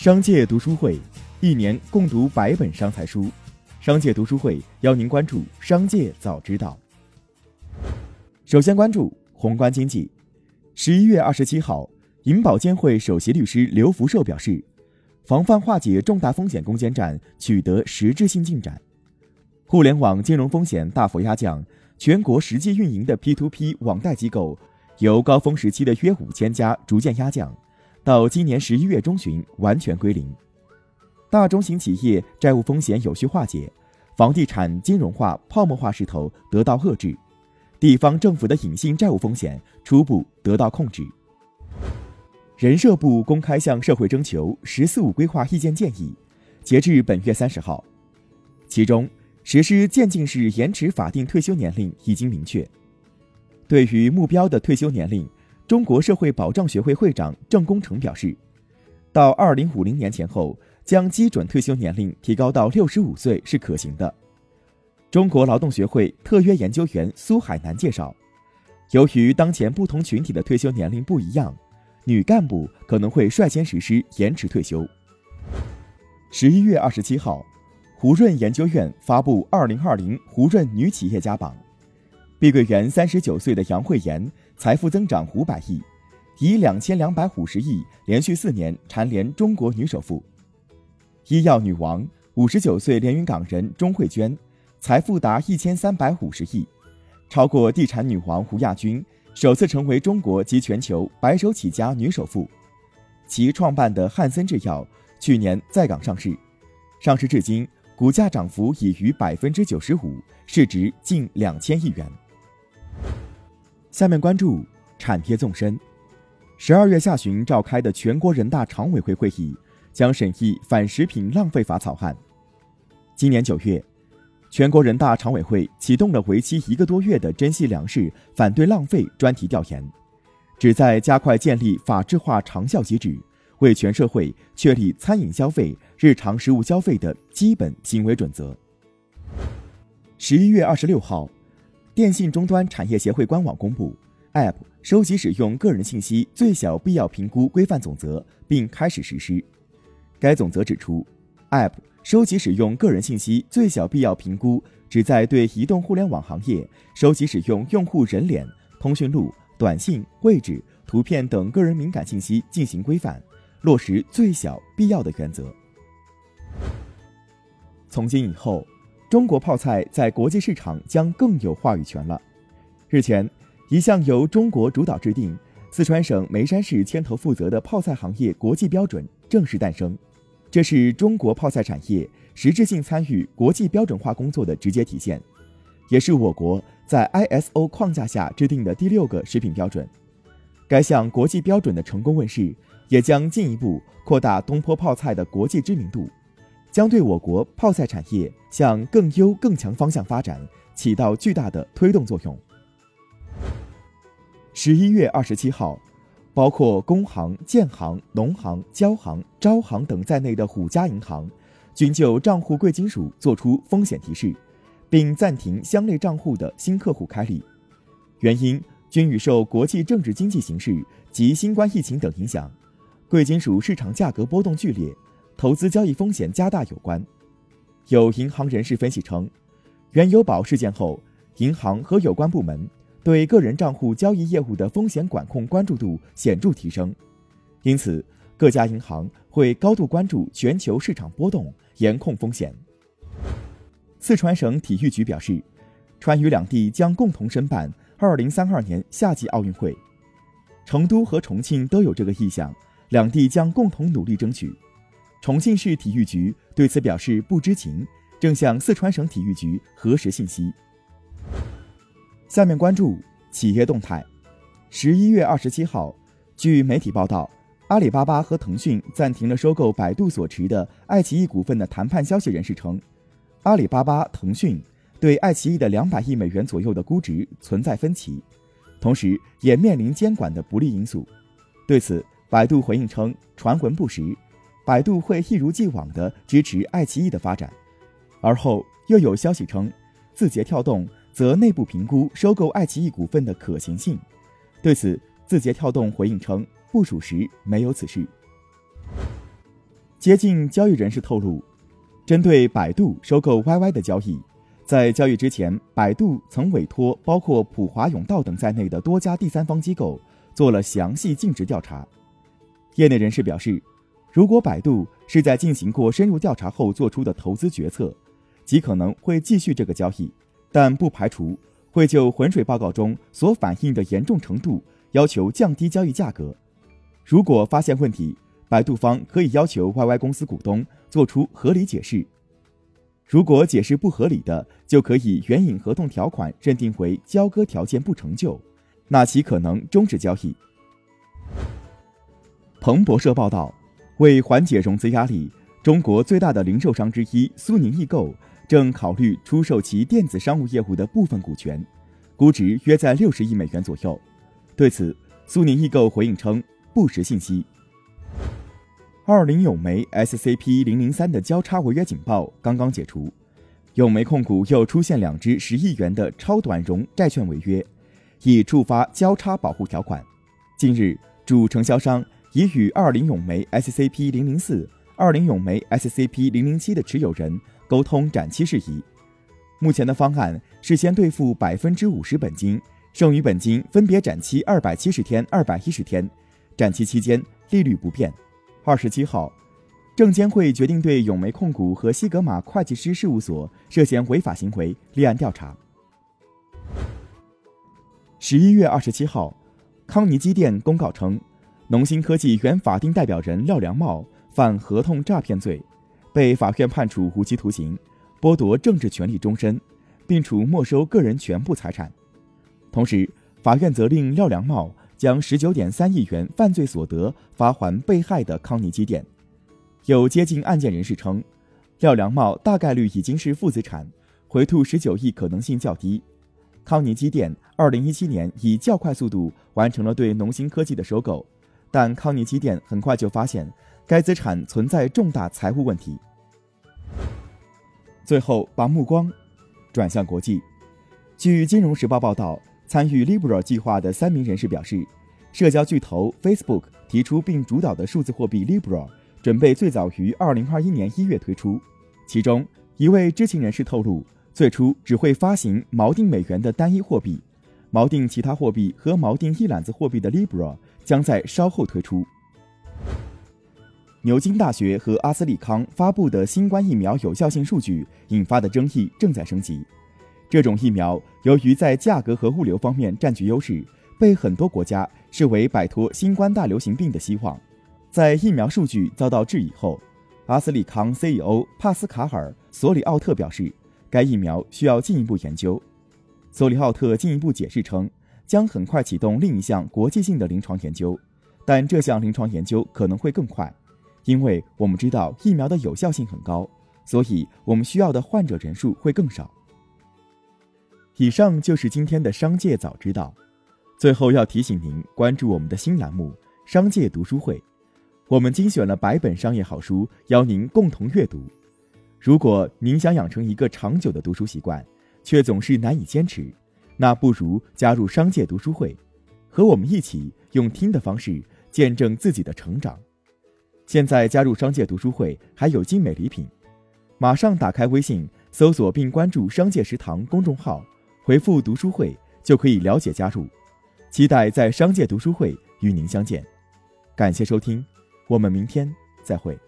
商界读书会，一年共读百本商财书。商界读书会邀您关注商界早知道。首先关注宏观经济。十一月二十七号，银保监会首席律师刘福寿表示，防范化解重大风险攻坚战取得实质性进展，互联网金融风险大幅压降，全国实际运营的 P2P 网贷机构由高峰时期的约五千家逐渐压降。到今年十一月中旬完全归零，大中型企业债务风险有序化解，房地产金融化泡沫化势头得到遏制，地方政府的隐性债务风险初步得到控制。人社部公开向社会征求“十四五”规划意见建议，截至本月三十号，其中实施渐进式延迟法定退休年龄已经明确，对于目标的退休年龄。中国社会保障学会会长郑功成表示，到二零五零年前后，将基准退休年龄提高到六十五岁是可行的。中国劳动学会特约研究员苏海南介绍，由于当前不同群体的退休年龄不一样，女干部可能会率先实施延迟退休。十一月二十七号，胡润研究院发布二零二零胡润女企业家榜，碧桂园三十九岁的杨慧妍。财富增长五百亿，以两千两百五十亿连续四年蝉联中国女首富。医药女王五十九岁连云港人钟慧娟，财富达一千三百五十亿，超过地产女王胡亚军，首次成为中国及全球白手起家女首富。其创办的汉森制药去年在港上市，上市至今股价涨幅已逾百分之九十五，市值近两千亿元。下面关注产业纵深。十二月下旬召开的全国人大常委会会议将审议反食品浪费法草案。今年九月，全国人大常委会启动了为期一个多月的珍惜粮食反对浪费专题调研，旨在加快建立法制化长效机制，为全社会确立餐饮消费、日常食物消费的基本行为准则。十一月二十六号。电信终端产业协会官网公布，App 收集使用个人信息最小必要评估规范总则，并开始实施。该总则指出，App 收集使用个人信息最小必要评估，旨在对移动互联网行业收集使用用户人脸、通讯录、短信、位置、图片等个人敏感信息进行规范，落实最小必要的原则。从今以后。中国泡菜在国际市场将更有话语权了。日前，一项由中国主导制定、四川省眉山市牵头负责的泡菜行业国际标准正式诞生。这是中国泡菜产业实质性参与国际标准化工作的直接体现，也是我国在 ISO 框架下制定的第六个食品标准。该项国际标准的成功问世，也将进一步扩大东坡泡菜的国际知名度。将对我国泡菜产业向更优更强方向发展起到巨大的推动作用。十一月二十七号，包括工行、建行、农行、交行、招行等在内的五家银行，均就账户贵金属作出风险提示，并暂停相类账户的新客户开立。原因均与受国际政治经济形势及新冠疫情等影响，贵金属市场价格波动剧烈。投资交易风险加大有关，有银行人士分析称，原油宝事件后，银行和有关部门对个人账户交易业务的风险管控关注度显著提升，因此各家银行会高度关注全球市场波动，严控风险。四川省体育局表示，川渝两地将共同申办2032年夏季奥运会，成都和重庆都有这个意向，两地将共同努力争取。重庆市体育局对此表示不知情，正向四川省体育局核实信息。下面关注企业动态。十一月二十七号，据媒体报道，阿里巴巴和腾讯暂停了收购百度所持的爱奇艺股份的谈判。消息人士称，阿里巴巴、腾讯对爱奇艺的两百亿美元左右的估值存在分歧，同时也面临监管的不利因素。对此，百度回应称传闻不实。百度会一如既往地支持爱奇艺的发展，而后又有消息称，字节跳动则内部评估收购爱奇艺股份的可行性。对此，字节跳动回应称不属实，没有此事。接近交易人士透露，针对百度收购 YY 的交易，在交易之前，百度曾委托包括普华永道等在内的多家第三方机构做了详细尽职调查。业内人士表示，如果百度是在进行过深入调查后做出的投资决策，极可能会继续这个交易，但不排除会就浑水报告中所反映的严重程度要求降低交易价格。如果发现问题，百度方可以要求 YY 公司股东做出合理解释，如果解释不合理的，就可以援引合同条款认定为交割条件不成就，那其可能终止交易。彭博社报道，为缓解融资压力，中国最大的零售商之一苏宁易购正考虑出售其电子商务业务的部分股权，估值约在六十亿美元左右。对此，苏宁易购回应称不实信息。二零永煤 SCP 零零三的交叉违约警报刚刚解除，永煤控股又出现两只十亿元的超短融债券违约，已触发交叉保护条款。近日，主承销商已与二零永煤 SCP 零零四、二零永煤 SCP 零零七的持有人沟通展期事宜。目前的方案是先兑付百分之五十本金，剩余本金分别展期二百七十天、二百一十天，展期期间利率不变。二十七号，证监会决定对永煤控股和西格玛会计师事务所涉嫌违法行为立案调查。十一月二十七号，康尼机电公告称，农芯科技原法定代表人廖良茂犯合同诈骗罪，被法院判处无期徒刑，剥夺政治权利终身，并处没收个人全部财产。同时，法院责令廖良茂。将十九点三亿元犯罪所得发还被害的康尼机电。有接近案件人士称，廖良茂大概率已经是负资产，回吐十九亿可能性较低。康尼机电二零一七年以较快速度完成了对农芯科技的收购，但康尼机电很快就发现该资产存在重大财务问题。最后，把目光转向国际。据《金融时报》报道。参与 Libra 计划的三名人士表示，社交巨头 Facebook 提出并主导的数字货币 Libra 准备最早于2021年1月推出。其中一位知情人士透露，最初只会发行锚定美元的单一货币，锚定其他货币和锚定一揽子货币的 Libra 将在稍后推出。牛津大学和阿斯利康发布的新冠疫苗有效性数据引发的争议正在升级。这种疫苗由于在价格和物流方面占据优势，被很多国家视为摆脱新冠大流行病的希望。在疫苗数据遭到质疑后，阿斯利康 CEO 帕斯卡尔·索里奥特表示，该疫苗需要进一步研究。索里奥特进一步解释称，将很快启动另一项国际性的临床研究，但这项临床研究可能会更快，因为我们知道疫苗的有效性很高，所以我们需要的患者人数会更少。以上就是今天的商界早知道。最后要提醒您关注我们的新栏目《商界读书会》，我们精选了百本商业好书，邀您共同阅读。如果您想养成一个长久的读书习惯，却总是难以坚持，那不如加入商界读书会，和我们一起用听的方式见证自己的成长。现在加入商界读书会还有精美礼品，马上打开微信搜索并关注“商界食堂”公众号。回复读书会就可以了解加入，期待在商界读书会与您相见。感谢收听，我们明天再会。